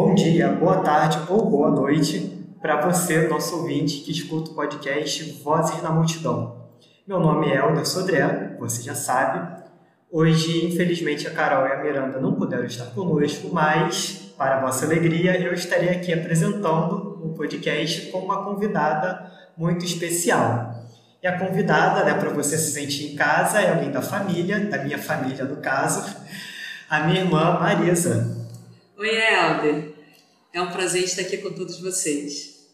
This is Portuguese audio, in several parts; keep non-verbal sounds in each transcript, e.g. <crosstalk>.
Bom dia, boa tarde ou boa noite para você, nosso ouvinte que escuta o podcast Vozes na Multidão. Meu nome é Helder Sodré, você já sabe. Hoje, infelizmente, a Carol e a Miranda não puderam estar conosco, mas, para a vossa alegria, eu estarei aqui apresentando o podcast com uma convidada muito especial. E a convidada, né, para você se sentir em casa, é alguém da família, da minha família no caso, a minha irmã Marisa. Oi, Helder. É um prazer estar aqui com todos vocês.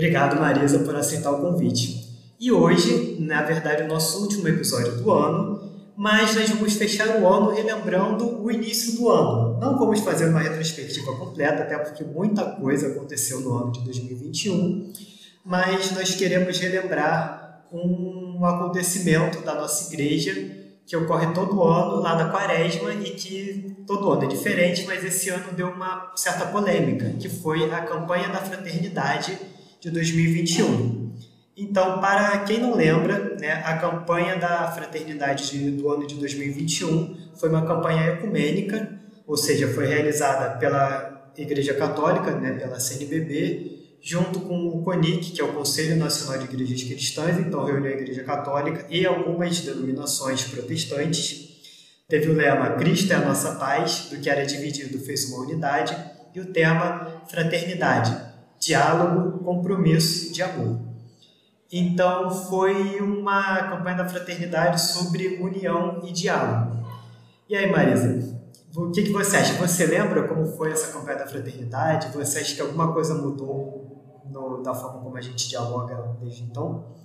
Obrigado, Marisa, por aceitar o convite. E hoje, na verdade, o nosso último episódio do ano, mas nós vamos fechar o ano relembrando o início do ano. Não vamos fazer uma retrospectiva completa, até porque muita coisa aconteceu no ano de 2021, mas nós queremos relembrar um acontecimento da nossa igreja que ocorre todo ano lá na Quaresma e que todo ano é diferente, mas esse ano deu uma certa polêmica, que foi a campanha da fraternidade de 2021. Então, para quem não lembra, né, a campanha da Fraternidade de, do ano de 2021 foi uma campanha ecumênica, ou seja, foi realizada pela Igreja Católica, né, pela CNBB, junto com o CONIC, que é o Conselho Nacional de Igrejas Cristãs, então reuniu a Igreja Católica e algumas denominações protestantes. Teve o lema Cristo é a nossa paz, do que era dividido fez uma unidade, e o tema Fraternidade, diálogo, compromisso de amor. Então foi uma campanha da fraternidade sobre união e diálogo. E aí, Marisa, o que, que você acha? Você lembra como foi essa campanha da fraternidade? Você acha que alguma coisa mudou no, da forma como a gente dialoga desde então?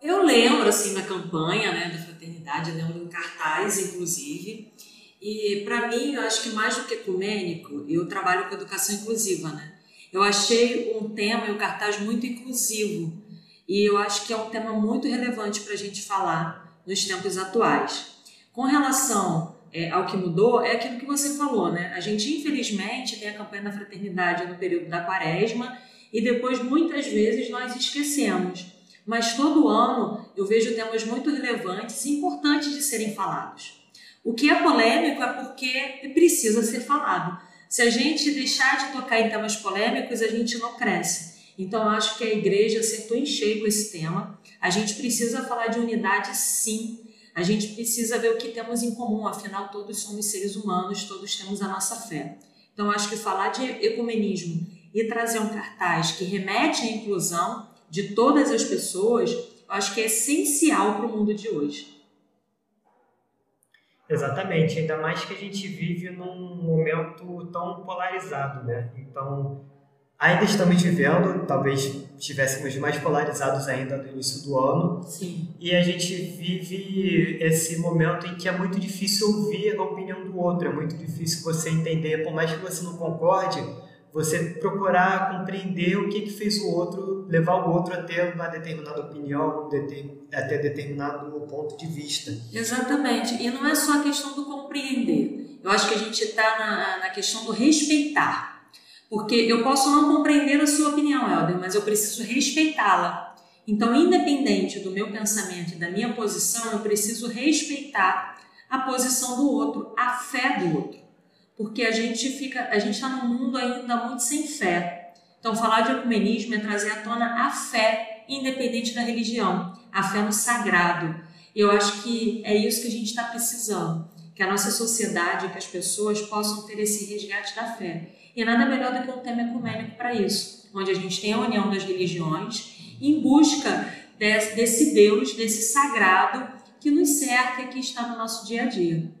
Eu lembro, assim, na campanha né, da fraternidade, lembro em cartaz, inclusive. E, para mim, eu acho que mais do que ecumênico, eu trabalho com educação inclusiva, né? Eu achei um tema e um cartaz muito inclusivo e eu acho que é um tema muito relevante para a gente falar nos tempos atuais. Com relação é, ao que mudou, é aquilo que você falou, né? A gente, infelizmente, tem a campanha da fraternidade no período da quaresma e depois, muitas vezes, nós esquecemos. Mas todo ano eu vejo temas muito relevantes e importantes de serem falados. O que é polêmico é porque precisa ser falado. Se a gente deixar de tocar em temas polêmicos, a gente não cresce. Então, acho que a igreja acertou em cheio com esse tema. A gente precisa falar de unidade, sim. A gente precisa ver o que temos em comum, afinal, todos somos seres humanos, todos temos a nossa fé. Então, acho que falar de ecumenismo e trazer um cartaz que remete à inclusão de todas as pessoas, acho que é essencial para o mundo de hoje. Exatamente, ainda mais que a gente vive num momento tão polarizado, né? Então, ainda estamos vivendo, talvez estivéssemos mais polarizados ainda no início do ano. Sim. E a gente vive esse momento em que é muito difícil ouvir a opinião do outro, é muito difícil você entender, por mais que você não concorde, você procurar compreender o que, que fez o outro, levar o outro a ter uma determinada opinião, a ter determinado ponto de vista. Exatamente. E não é só a questão do compreender. Eu acho que a gente está na, na questão do respeitar. Porque eu posso não compreender a sua opinião, Helder, mas eu preciso respeitá-la. Então, independente do meu pensamento e da minha posição, eu preciso respeitar a posição do outro, a fé do outro porque a gente fica, a gente está num mundo ainda muito sem fé. Então, falar de ecumenismo é trazer à tona a fé, independente da religião, a fé no sagrado. Eu acho que é isso que a gente está precisando, que a nossa sociedade, que as pessoas possam ter esse resgate da fé. E nada melhor do que um tema ecumênico para isso, onde a gente tem a união das religiões em busca desse, desse Deus, desse sagrado que nos cerca e que está no nosso dia a dia.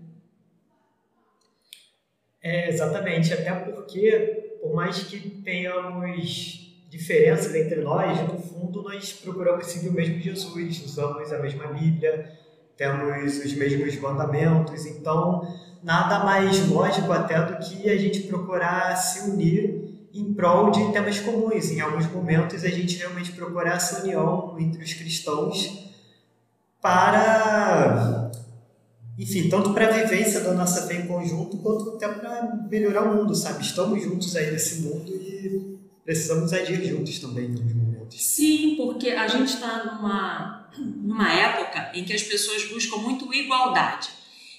É, exatamente, até porque, por mais que tenhamos diferenças entre nós, no fundo nós procuramos seguir o mesmo Jesus, usamos a mesma Bíblia, temos os mesmos mandamentos, então nada mais lógico até do que a gente procurar se unir em prol de temas comuns. Em alguns momentos, a gente realmente procura essa união entre os cristãos para, enfim, tanto para a vivência da nossa fé em conjunto, quanto até para melhorar o mundo, sabe? Estamos juntos aí nesse mundo e precisamos agir juntos também em alguns momentos. Sim, porque a gente está numa, numa época em que as pessoas buscam muito igualdade.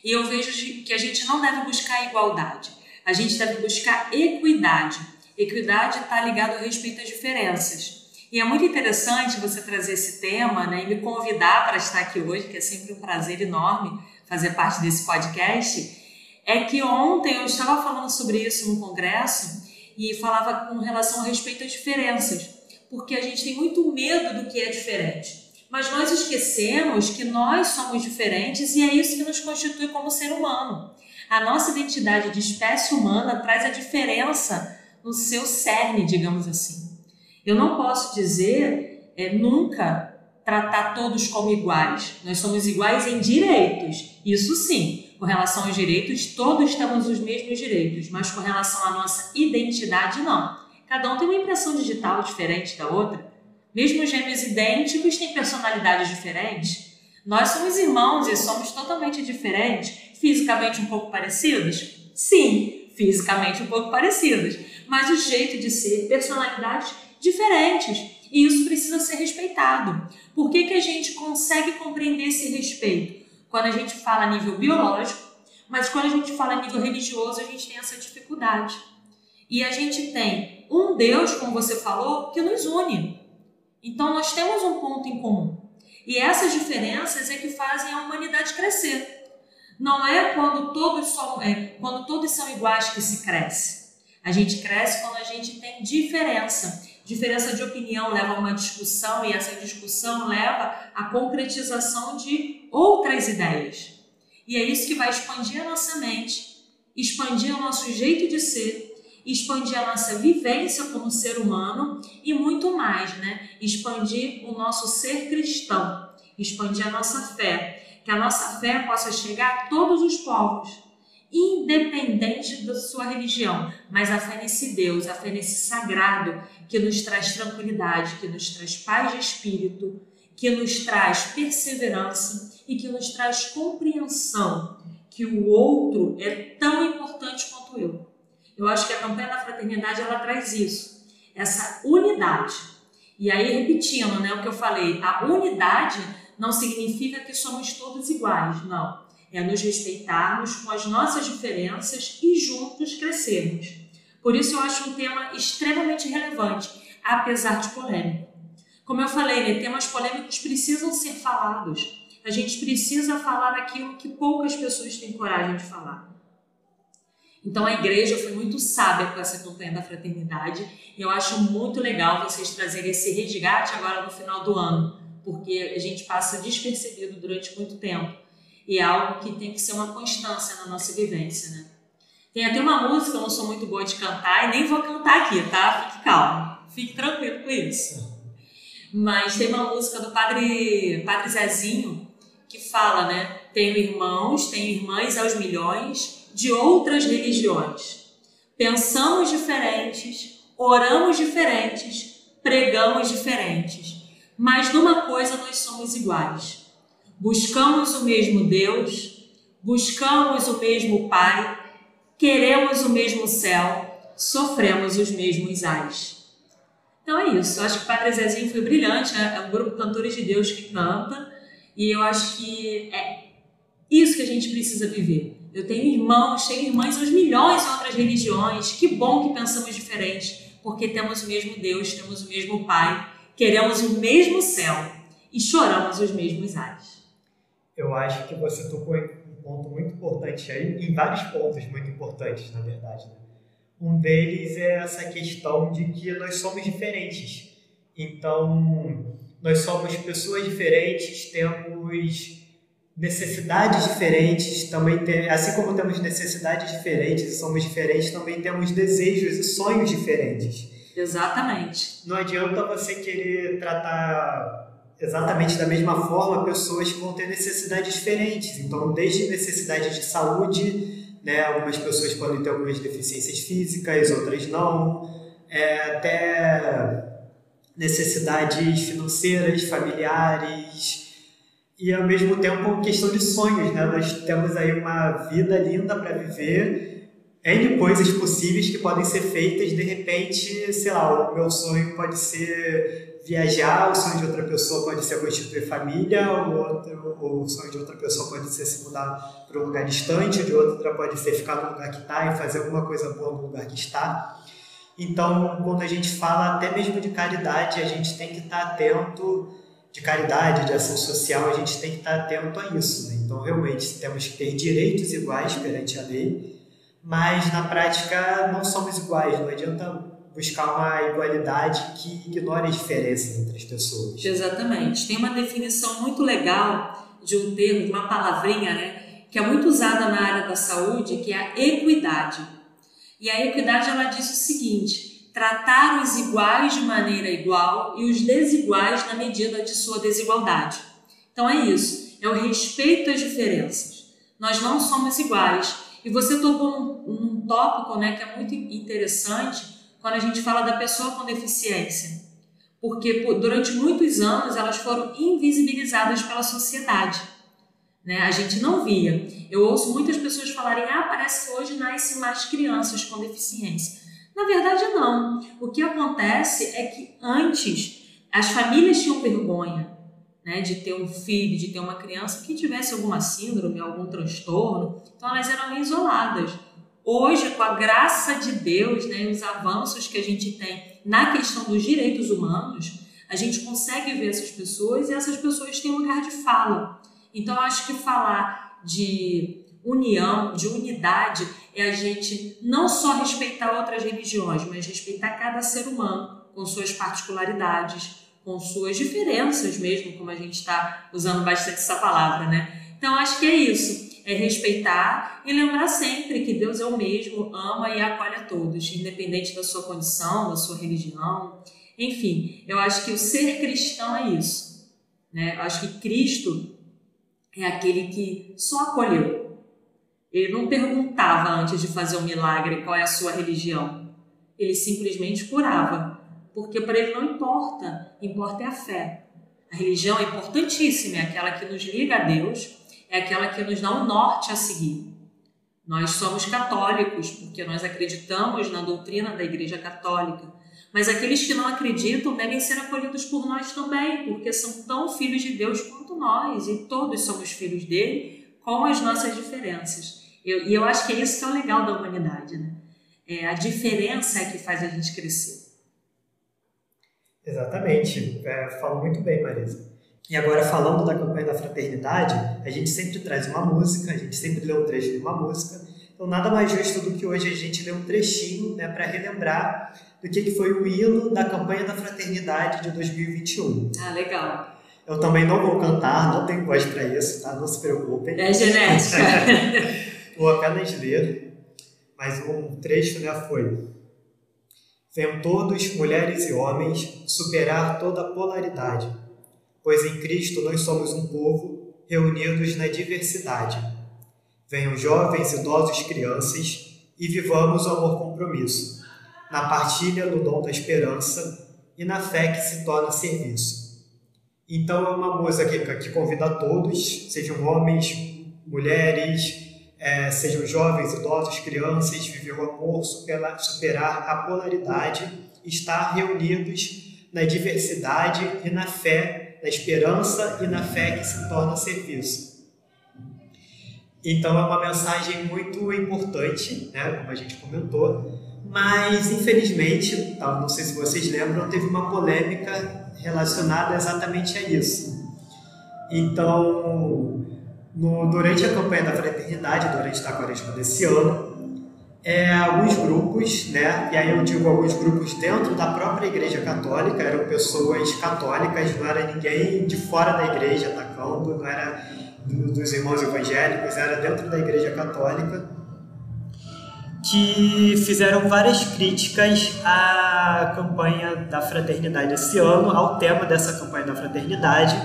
E eu vejo que a gente não deve buscar igualdade, a gente deve buscar equidade Equidade está ligado ao respeito às diferenças. E é muito interessante você trazer esse tema né, e me convidar para estar aqui hoje, que é sempre um prazer enorme fazer parte desse podcast. É que ontem eu estava falando sobre isso no congresso e falava com relação ao respeito às diferenças, porque a gente tem muito medo do que é diferente. Mas nós esquecemos que nós somos diferentes e é isso que nos constitui como ser humano. A nossa identidade de espécie humana traz a diferença no seu cerne, digamos assim. Eu não posso dizer é, nunca tratar todos como iguais. Nós somos iguais em direitos, isso sim. Com relação aos direitos, todos temos os mesmos direitos, mas com relação à nossa identidade, não. Cada um tem uma impressão digital diferente da outra. Mesmo gêmeos idênticos têm personalidades diferentes. Nós somos irmãos e somos totalmente diferentes, fisicamente um pouco parecidos? Sim, fisicamente um pouco parecidos mas o jeito de ser, personalidades diferentes. E isso precisa ser respeitado. Por que, que a gente consegue compreender esse respeito? Quando a gente fala a nível biológico, mas quando a gente fala a nível religioso, a gente tem essa dificuldade. E a gente tem um Deus, como você falou, que nos une. Então nós temos um ponto em comum. E essas diferenças é que fazem a humanidade crescer. Não é quando todos são, é, quando todos são iguais que se cresce. A gente cresce quando a gente tem diferença. Diferença de opinião leva a uma discussão e essa discussão leva à concretização de outras ideias. E é isso que vai expandir a nossa mente, expandir o nosso jeito de ser, expandir a nossa vivência como ser humano e muito mais, né? Expandir o nosso ser cristão, expandir a nossa fé, que a nossa fé possa chegar a todos os povos independente da sua religião, mas a fé nesse Deus, a fé nesse sagrado que nos traz tranquilidade, que nos traz paz de espírito, que nos traz perseverança e que nos traz compreensão que o outro é tão importante quanto eu. Eu acho que a campanha da fraternidade ela traz isso, essa unidade. E aí repetindo, né, o que eu falei, a unidade não significa que somos todos iguais, não é nos respeitarmos com as nossas diferenças e juntos crescermos. Por isso eu acho um tema extremamente relevante, apesar de polêmico. Como eu falei, né, temas polêmicos precisam ser falados. A gente precisa falar aquilo que poucas pessoas têm coragem de falar. Então a igreja foi muito sábia com essa campanha da fraternidade e eu acho muito legal vocês trazerem esse resgate agora no final do ano, porque a gente passa despercebido durante muito tempo e é algo que tem que ser uma constância na nossa vivência, né? Tem até uma música, eu não sou muito boa de cantar e nem vou cantar aqui, tá? Fique calmo, fique tranquilo com isso. Mas tem uma música do Padre, Padre Zezinho que fala, né? Tenho irmãos, tenho irmãs aos milhões de outras religiões. Pensamos diferentes, oramos diferentes, pregamos diferentes, mas numa coisa nós somos iguais buscamos o mesmo Deus, buscamos o mesmo Pai, queremos o mesmo céu, sofremos os mesmos ais. Então é isso. Eu acho que o Padre Zezinho foi brilhante, né? é um grupo de cantores de Deus que canta, e eu acho que é isso que a gente precisa viver. Eu tenho irmãos, tenho irmãs aos milhões em outras religiões. Que bom que pensamos diferente, porque temos o mesmo Deus, temos o mesmo Pai, queremos o mesmo céu e choramos os mesmos ais eu acho que você tocou em um ponto muito importante aí, em vários pontos muito importantes, na verdade. Né? Um deles é essa questão de que nós somos diferentes. Então, nós somos pessoas diferentes, temos necessidades diferentes, também tem, assim como temos necessidades diferentes e somos diferentes, também temos desejos e sonhos diferentes. Exatamente. Não adianta você querer tratar exatamente da mesma forma pessoas que vão ter necessidades diferentes. Então, desde necessidades de saúde, né, algumas pessoas podem ter algumas deficiências físicas, outras não. é, até necessidades financeiras, familiares e ao mesmo tempo questão de sonhos, né? Nós temos aí uma vida linda para viver, N coisas possíveis que podem ser feitas, de repente, sei lá, o meu sonho pode ser viajar, o sonho de outra pessoa pode ser constituir família, o, outro, o sonho de outra pessoa pode ser se mudar para um lugar distante, de outra pode ser ficar no lugar que está e fazer alguma coisa boa no lugar que está. Então, quando a gente fala até mesmo de caridade, a gente tem que estar atento de caridade, de ação social, a gente tem que estar atento a isso. Né? Então, realmente, temos que ter direitos iguais perante a lei, mas na prática não somos iguais. Não adianta buscar uma igualdade que ignore as diferenças entre as pessoas. Exatamente. Tem uma definição muito legal de um termo, de uma palavrinha, né, que é muito usada na área da saúde, que é a equidade. E a equidade ela diz o seguinte: tratar os iguais de maneira igual e os desiguais na medida de sua desigualdade. Então é isso, é o respeito às diferenças. Nós não somos iguais. E você tocou num, num tópico né, que é muito interessante quando a gente fala da pessoa com deficiência. Porque durante muitos anos elas foram invisibilizadas pela sociedade. Né? A gente não via. Eu ouço muitas pessoas falarem: ah, parece que hoje nascem mais crianças com deficiência. Na verdade, não. O que acontece é que antes as famílias tinham vergonha né, de ter um filho, de ter uma criança que tivesse alguma síndrome, algum transtorno, então elas eram isoladas. Hoje, com a graça de Deus, né, os avanços que a gente tem na questão dos direitos humanos, a gente consegue ver essas pessoas e essas pessoas têm um lugar de fala. Então, acho que falar de união, de unidade, é a gente não só respeitar outras religiões, mas respeitar cada ser humano com suas particularidades, com suas diferenças mesmo, como a gente está usando bastante essa palavra, né? Então, acho que é isso. É respeitar e lembrar sempre que Deus é o mesmo, ama e acolhe a todos, independente da sua condição, da sua religião. Enfim, eu acho que o ser cristão é isso. Né? Eu acho que Cristo é aquele que só acolheu. Ele não perguntava antes de fazer um milagre qual é a sua religião. Ele simplesmente curava, porque para ele não importa, importa é a fé. A religião é importantíssima, é aquela que nos liga a Deus, é aquela que nos dá um norte a seguir. Nós somos católicos porque nós acreditamos na doutrina da Igreja Católica, mas aqueles que não acreditam devem ser acolhidos por nós também, porque são tão filhos de Deus quanto nós, e todos somos filhos dele, com as nossas diferenças. Eu, e eu acho que é isso que é o legal da humanidade, né? É, a diferença é que faz a gente crescer. Exatamente, é, falo muito bem, Marisa. E agora, falando da campanha da fraternidade, a gente sempre traz uma música, a gente sempre lê um trecho de uma música, então, nada mais justo do que hoje a gente ler um trechinho né, para relembrar do que, que foi o hino da campanha da fraternidade de 2021. Ah, legal. Eu também não vou cantar, não tenho voz para isso, tá? Não se preocupem. É genética. <laughs> vou apenas ler, mas um trecho né, foi: Venham todos, mulheres e homens, superar toda a polaridade, pois em Cristo nós somos um povo reunidos na diversidade Venham jovens, idosos, crianças e vivamos o amor compromisso, na partilha no dom da esperança e na fé que se torna serviço. Então é uma música que, que convida a todos, sejam homens, mulheres, é, sejam jovens, idosos, crianças, viver o amor, superar, superar a polaridade, estar reunidos na diversidade e na fé, na esperança e na fé que se torna serviço. Então é uma mensagem muito importante, né, como a gente comentou, mas infelizmente, tá, não sei se vocês lembram, teve uma polêmica relacionada exatamente a isso. Então, no, durante a campanha da fraternidade, durante a quaresma desse ano, é, alguns grupos, né, e aí eu digo alguns grupos dentro da própria Igreja Católica, eram pessoas católicas, não era ninguém de fora da igreja atacando, não era dos irmãos evangélicos, era dentro da Igreja Católica, que fizeram várias críticas à campanha da fraternidade esse ano, ao tema dessa campanha da fraternidade,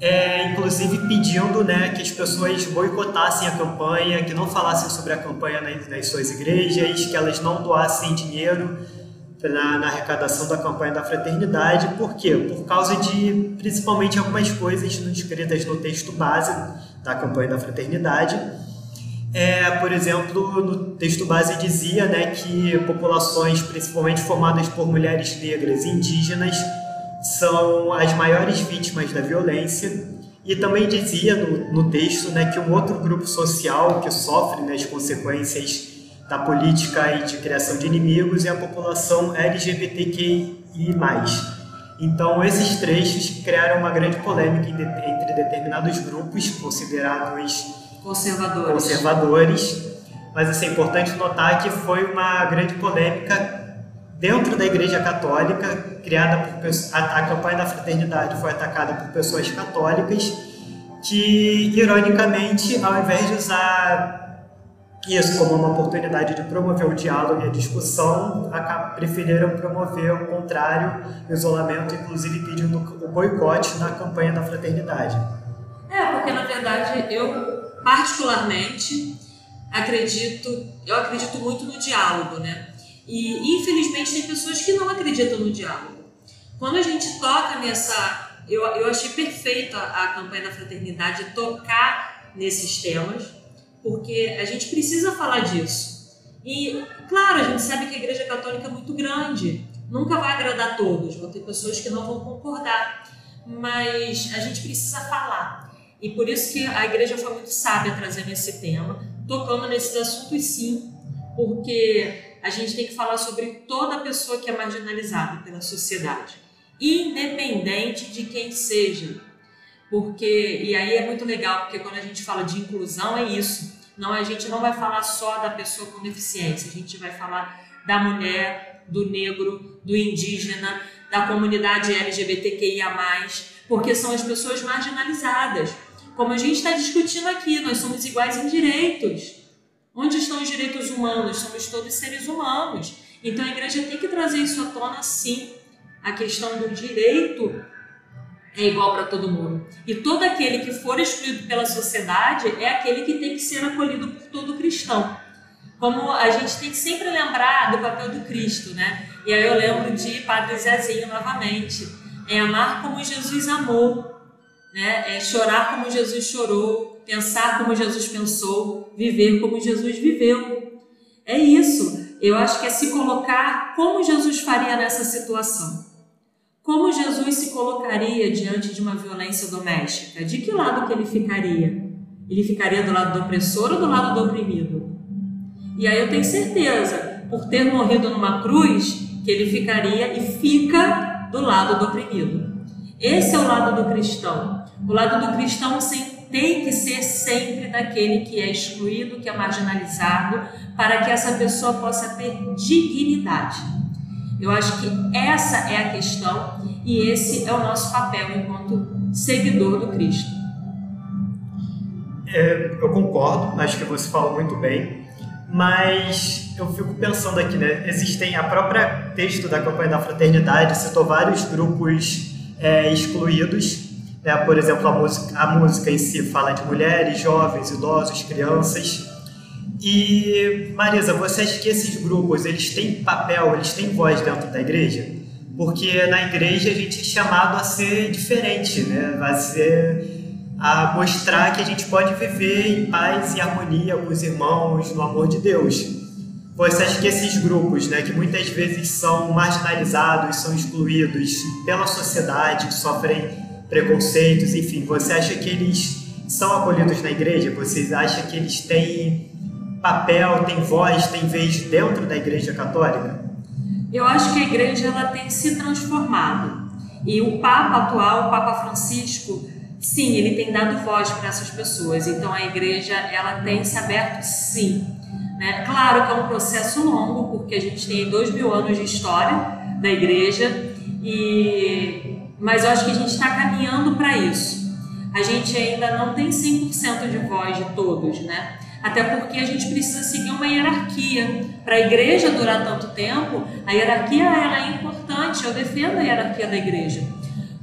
é, inclusive pedindo né, que as pessoas boicotassem a campanha, que não falassem sobre a campanha nas, nas suas igrejas, que elas não doassem dinheiro na, na, arrecadação da campanha da fraternidade. Por quê? Por causa de principalmente algumas coisas escritas no texto base da campanha da fraternidade. É, por exemplo, no texto base dizia né, que populações, principalmente formadas por mulheres negras e indígenas, são as maiores vítimas da violência. E também dizia no, no texto né, que um outro grupo social que sofre né, as consequências da política e de criação de inimigos é a população LGBTQI+. Então, esses trechos criaram uma grande polêmica entre determinados grupos considerados conservadores. conservadores. Mas assim, é importante notar que foi uma grande polêmica dentro da Igreja Católica, criada por a, campanha da fraternidade foi atacada por pessoas católicas que, ironicamente, ao invés de usar isso como uma oportunidade de promover o diálogo e a discussão, preferiram promover o contrário, o isolamento, inclusive pedindo o boicote na campanha da fraternidade. É, porque na verdade eu particularmente acredito, eu acredito muito no diálogo, né? E infelizmente tem pessoas que não acreditam no diálogo. Quando a gente toca nessa, eu, eu achei perfeita a campanha da fraternidade tocar nesses temas porque a gente precisa falar disso. E, claro, a gente sabe que a Igreja Católica é muito grande, nunca vai agradar todos, vão ter pessoas que não vão concordar, mas a gente precisa falar. E por isso que a igreja foi muito sábia trazendo esse tema, tocando nesses assuntos sim, porque a gente tem que falar sobre toda pessoa que é marginalizada pela sociedade, independente de quem seja. Porque, e aí é muito legal, porque quando a gente fala de inclusão é isso. Não, a gente não vai falar só da pessoa com deficiência, a gente vai falar da mulher, do negro, do indígena, da comunidade LGBTQIA, porque são as pessoas marginalizadas. Como a gente está discutindo aqui, nós somos iguais em direitos. Onde estão os direitos humanos? Somos todos seres humanos. Então a igreja tem que trazer isso à tona, sim. A questão do direito é igual para todo mundo. E todo aquele que for excluído pela sociedade é aquele que tem que ser acolhido por todo cristão. Como a gente tem que sempre lembrar do papel do Cristo, né? E aí eu lembro de Padre Zezinho novamente. É amar como Jesus amou, né? É chorar como Jesus chorou, pensar como Jesus pensou, viver como Jesus viveu. É isso. Eu acho que é se colocar como Jesus faria nessa situação. Como Jesus se colocaria diante de uma violência doméstica? De que lado que ele ficaria? Ele ficaria do lado do opressor ou do lado do oprimido? E aí eu tenho certeza, por ter morrido numa cruz, que ele ficaria e fica do lado do oprimido. Esse é o lado do cristão. O lado do cristão tem que ser sempre daquele que é excluído, que é marginalizado, para que essa pessoa possa ter dignidade. Eu acho que essa é a questão e esse é o nosso papel enquanto seguidor do Cristo. É, eu concordo, acho que você falou muito bem, mas eu fico pensando aqui, né? Existem a própria texto da campanha da fraternidade citou vários grupos é, excluídos. Né? Por exemplo, a música, a música em si fala de mulheres, jovens, idosos, crianças. E Marisa, você acha que esses grupos eles têm papel, eles têm voz dentro da igreja? Porque na igreja a gente é chamado a ser diferente, né? A ser a mostrar que a gente pode viver em paz e harmonia com os irmãos, no amor de Deus. Você acha que esses grupos, né, que muitas vezes são marginalizados, são excluídos pela sociedade, sofrem preconceitos, enfim, você acha que eles são acolhidos na igreja? Você acha que eles têm papel, tem voz, tem vez dentro da Igreja Católica? Eu acho que a Igreja ela tem se transformado. E o Papa atual, o Papa Francisco, sim, ele tem dado voz para essas pessoas. Então a Igreja ela tem se aberto, sim. Né? Claro que é um processo longo, porque a gente tem dois mil anos de história da Igreja, e... mas eu acho que a gente está caminhando para isso. A gente ainda não tem 100% de voz de todos, né? Até porque a gente precisa seguir uma hierarquia. Para a igreja durar tanto tempo, a hierarquia ela é importante, eu defendo a hierarquia da igreja.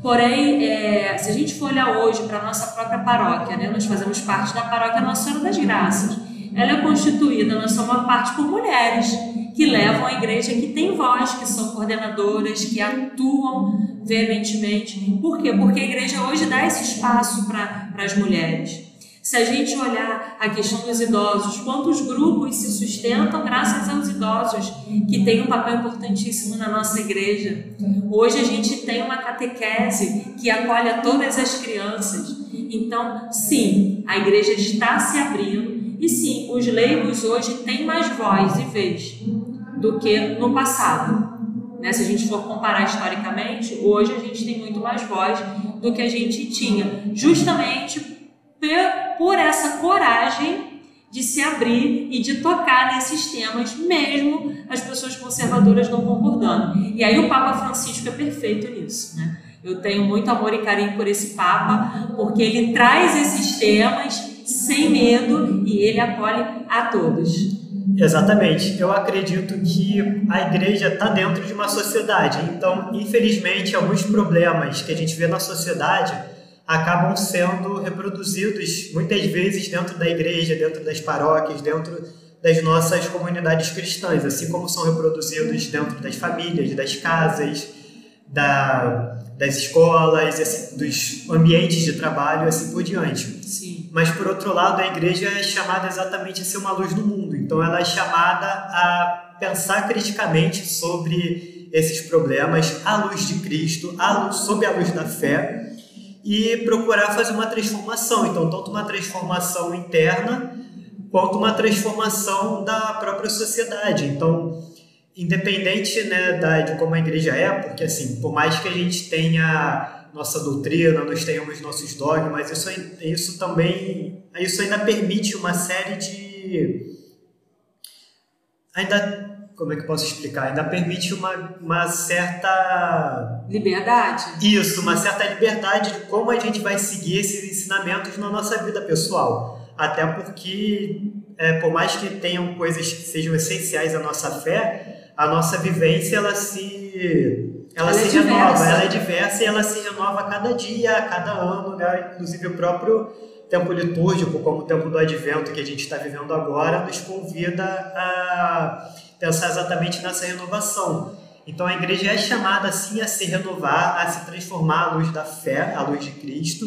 Porém, é, se a gente for olhar hoje para a nossa própria paróquia, né, nós fazemos parte da paróquia Nossa Senhora das Graças. Ela é constituída, nós somos uma parte por mulheres. que levam a igreja, que tem voz, que são coordenadoras, que atuam veementemente. Por quê? Porque a igreja hoje dá esse espaço para as mulheres. Se a gente olhar a questão dos idosos, quantos grupos se sustentam graças aos idosos, que têm um papel importantíssimo na nossa igreja. Hoje a gente tem uma catequese que acolhe a todas as crianças. Então, sim, a igreja está se abrindo e sim, os leigos hoje têm mais voz e vez do que no passado. Né? Se a gente for comparar historicamente, hoje a gente tem muito mais voz do que a gente tinha, justamente por essa coragem de se abrir e de tocar nesses temas, mesmo as pessoas conservadoras não concordando. E aí o Papa Francisco é perfeito nisso, né? Eu tenho muito amor e carinho por esse Papa, porque ele traz esses temas sem medo e ele acolhe a todos. Exatamente. Eu acredito que a igreja está dentro de uma sociedade. Então, infelizmente, alguns problemas que a gente vê na sociedade acabam sendo reproduzidos muitas vezes dentro da igreja, dentro das paróquias, dentro das nossas comunidades cristãs, assim como são reproduzidos dentro das famílias, das casas, da, das escolas, dos ambientes de trabalho, assim por diante. Mas por outro lado, a igreja é chamada exatamente a ser uma luz no mundo. Então ela é chamada a pensar criticamente sobre esses problemas à luz de Cristo, à luz, sob a luz da fé e procurar fazer uma transformação. Então, tanto uma transformação interna quanto uma transformação da própria sociedade. Então, independente né, da, de como a igreja é, porque assim, por mais que a gente tenha nossa doutrina, nós tenhamos nossos dogmas, isso, isso também, isso ainda permite uma série de ainda como é que eu posso explicar? Ainda permite uma, uma certa. Liberdade? Isso, uma certa liberdade de como a gente vai seguir esses ensinamentos na nossa vida pessoal. Até porque, é, por mais que tenham coisas que sejam essenciais à nossa fé, a nossa vivência ela se. Ela, ela se é renova, ela é diversa e ela se renova a cada dia, a cada ano, né? inclusive o próprio tempo litúrgico, como o tempo do advento que a gente está vivendo agora, nos convida a pensar exatamente nessa renovação. Então a igreja é chamada assim a se renovar, a se transformar à luz da fé, à luz de Cristo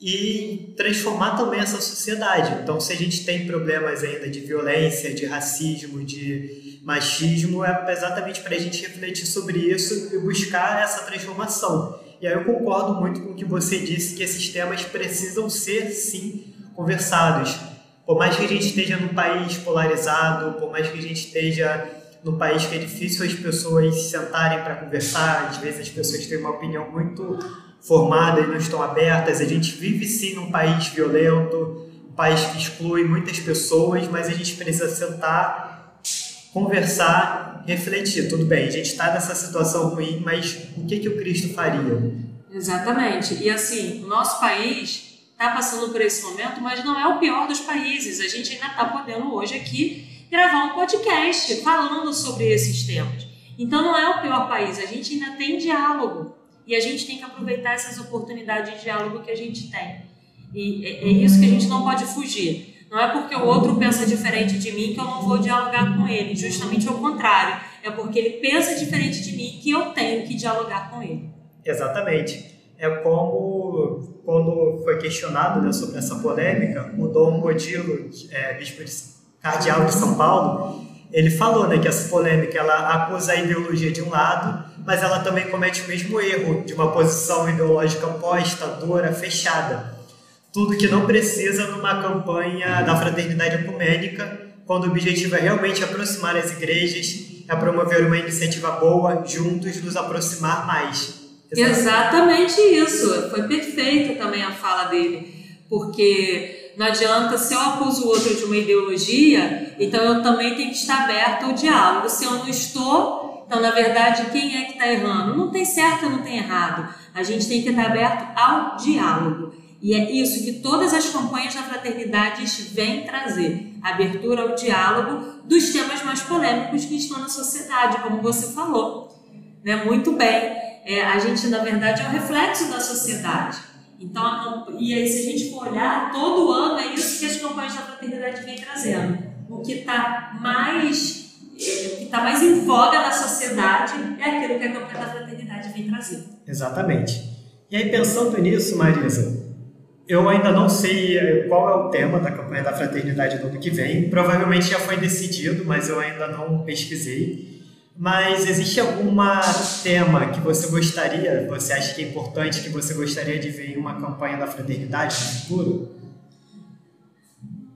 e transformar também essa sociedade. Então se a gente tem problemas ainda de violência, de racismo, de machismo, é exatamente para a gente refletir sobre isso e buscar essa transformação. E aí eu concordo muito com o que você disse, que esses temas precisam ser, sim, conversados por mais que a gente esteja num país polarizado, por mais que a gente esteja num país que é difícil as pessoas se sentarem para conversar, às vezes as pessoas têm uma opinião muito formada e não estão abertas. A gente vive sim num país violento, um país que exclui muitas pessoas, mas a gente precisa sentar, conversar, refletir. Tudo bem, a gente está nessa situação ruim, mas o que, que o Cristo faria? Exatamente. E assim, o nosso país está passando por esse momento, mas não é o pior dos países. A gente ainda está podendo hoje aqui gravar um podcast falando sobre esses temas. Então não é o pior país, a gente ainda tem diálogo e a gente tem que aproveitar essas oportunidades de diálogo que a gente tem. E é, é isso que a gente não pode fugir. Não é porque o outro pensa diferente de mim que eu não vou dialogar com ele, justamente ao contrário. É porque ele pensa diferente de mim que eu tenho que dialogar com ele. Exatamente. É como quando foi questionado né, sobre essa polêmica, o Dom Modilo, é, bispo cardeal de São Paulo, ele falou né, que essa polêmica ela acusa a ideologia de um lado, mas ela também comete o mesmo erro de uma posição ideológica posta, dura, fechada. Tudo que não precisa numa campanha da fraternidade ecumênica, quando o objetivo é realmente aproximar as igrejas, é promover uma iniciativa boa, juntos nos aproximar mais. Exatamente isso. Foi perfeita também a fala dele. Porque não adianta, se eu acuso o outro de uma ideologia, então eu também tenho que estar aberto ao diálogo. Se eu não estou, então na verdade quem é que está errando? Não tem certo, não tem errado. A gente tem que estar aberto ao diálogo. E é isso que todas as campanhas da fraternidade vêm trazer: abertura ao diálogo dos temas mais polêmicos que estão na sociedade, como você falou. Né? Muito bem é, a gente, na verdade, é um reflexo da sociedade. Então, e aí, se a gente for olhar, todo ano é isso que as campanhas da fraternidade vêm trazendo. O que está mais que está mais em voga na sociedade é aquilo que a campanha da fraternidade vem trazer. Exatamente. E aí, pensando nisso, Marisa, eu ainda não sei eh, qual é o tema da campanha da fraternidade do ano que vem. Provavelmente já foi decidido, mas eu ainda não pesquisei. Mas existe algum tema que você gostaria, você acha que é importante, que você gostaria de ver em uma campanha da fraternidade no futuro?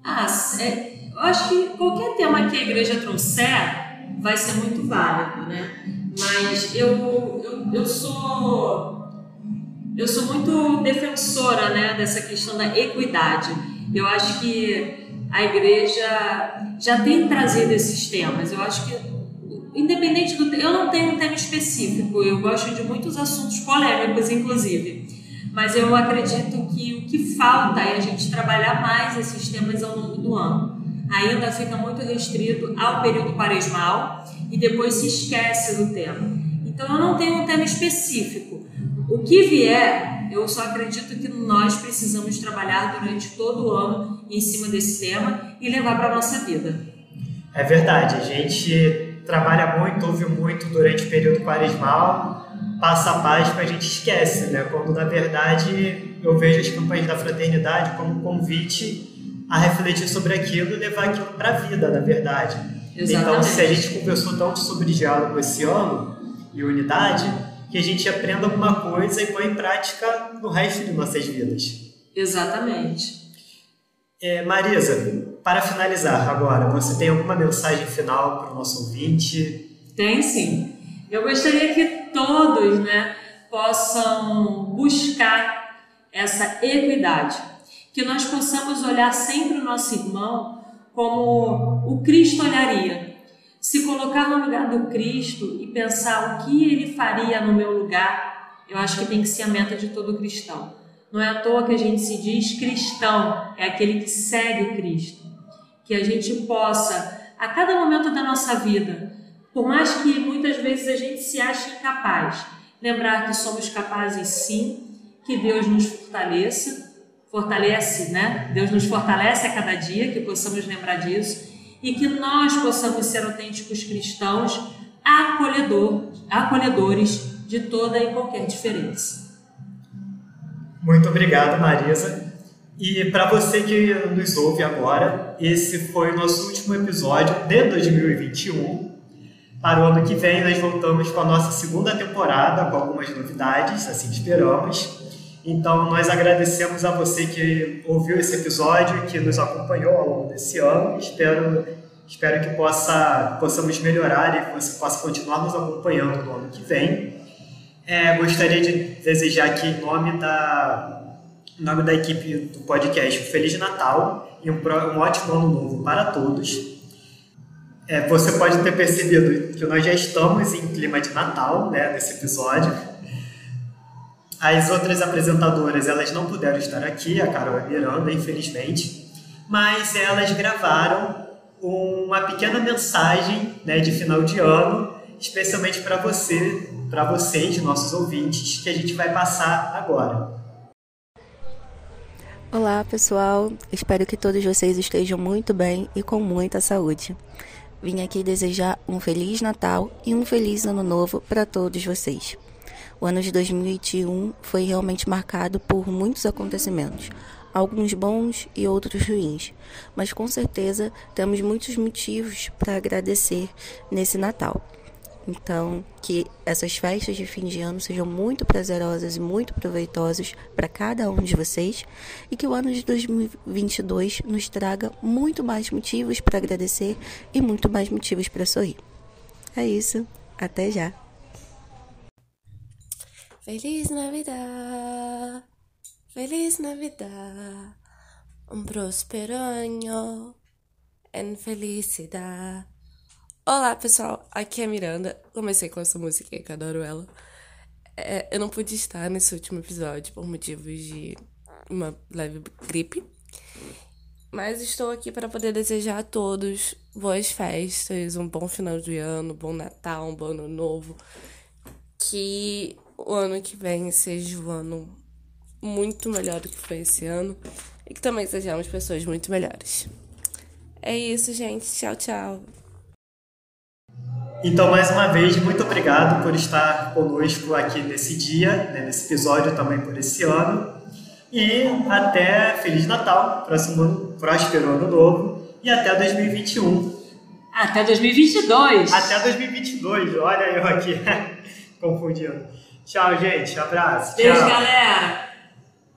Ah, é, eu acho que qualquer tema que a igreja trouxer vai ser muito válido, né? Mas eu, eu, eu sou eu sou muito defensora né, dessa questão da equidade. Eu acho que a igreja já tem trazido esses temas. Eu acho que, independente do. Eu não tenho um tema específico, eu gosto de muitos assuntos polêmicos, inclusive. Mas eu acredito que o que falta é a gente trabalhar mais esses temas ao longo do ano. Ainda fica muito restrito ao período quaresmal e depois se esquece do tema. Então eu não tenho um tema específico. O que vier, eu só acredito que nós precisamos trabalhar durante todo o ano em cima desse tema e levar para a nossa vida. É verdade, a gente trabalha muito, ouve muito durante o período quaresmal, passa a página a gente esquece, né? Quando na verdade eu vejo as campanhas da fraternidade como um convite a refletir sobre aquilo e levar aquilo para a vida, na verdade. Exatamente. Então, se a gente conversou tanto sobre diálogo esse ano e unidade, que a gente aprenda alguma coisa e põe em prática no resto de nossas vidas. Exatamente. É, Marisa, para finalizar agora, você tem alguma mensagem final para o nosso ouvinte? Tem sim. Eu gostaria que todos né, possam buscar essa equidade, que nós possamos olhar sempre o nosso irmão como o Cristo olharia se colocar no lugar do Cristo e pensar o que ele faria no meu lugar, eu acho que tem que ser a meta de todo cristão. Não é à toa que a gente se diz cristão, é aquele que segue Cristo. Que a gente possa, a cada momento da nossa vida, por mais que muitas vezes a gente se ache incapaz, lembrar que somos capazes sim, que Deus nos fortaleça, fortalece, né? Deus nos fortalece a cada dia, que possamos lembrar disso e que nós possamos ser autênticos cristãos, acolhedor, acolhedores de toda e qualquer diferença. Muito obrigado, Marisa. E para você que nos ouve agora, esse foi o nosso último episódio de 2021. Para o ano que vem, nós voltamos com a nossa segunda temporada, com algumas novidades, assim esperamos. Então, nós agradecemos a você que ouviu esse episódio, que nos acompanhou ao longo desse ano. Espero, espero que possa, possamos melhorar e que você possa continuar nos acompanhando no ano que vem. É, gostaria de desejar aqui, em nome da, em nome da equipe do podcast, um Feliz Natal e um, um ótimo ano novo para todos. É, você pode ter percebido que nós já estamos em clima de Natal né, nesse episódio. As outras apresentadoras, elas não puderam estar aqui, a Carol e a Miranda, infelizmente, mas elas gravaram uma pequena mensagem né, de final de ano, especialmente para você, para vocês, nossos ouvintes, que a gente vai passar agora. Olá, pessoal. Espero que todos vocês estejam muito bem e com muita saúde. Vim aqui desejar um feliz Natal e um feliz Ano Novo para todos vocês. O ano de 2021 foi realmente marcado por muitos acontecimentos, alguns bons e outros ruins, mas com certeza temos muitos motivos para agradecer nesse Natal. Então, que essas festas de fim de ano sejam muito prazerosas e muito proveitosas para cada um de vocês e que o ano de 2022 nos traga muito mais motivos para agradecer e muito mais motivos para sorrir. É isso, até já! Feliz Navidad, Feliz Navidad, um próspero ano em felicidade. Olá pessoal, aqui é a Miranda. Comecei com essa música que adoro ela. É, eu não pude estar nesse último episódio por motivos de uma leve gripe. Mas estou aqui para poder desejar a todos boas festas, um bom final de ano, bom Natal, um bom ano novo. Que o ano que vem seja um ano muito melhor do que foi esse ano e que também sejamos pessoas muito melhores. É isso, gente. Tchau, tchau. Então, mais uma vez, muito obrigado por estar conosco aqui nesse dia, né, nesse episódio também por esse ano. E até Feliz Natal, próximo ano, próspero ano novo e até 2021. Até 2022. Até 2022, olha eu aqui <laughs> confundindo. Tchau, gente. Abraço. Beijo, Tchau. galera.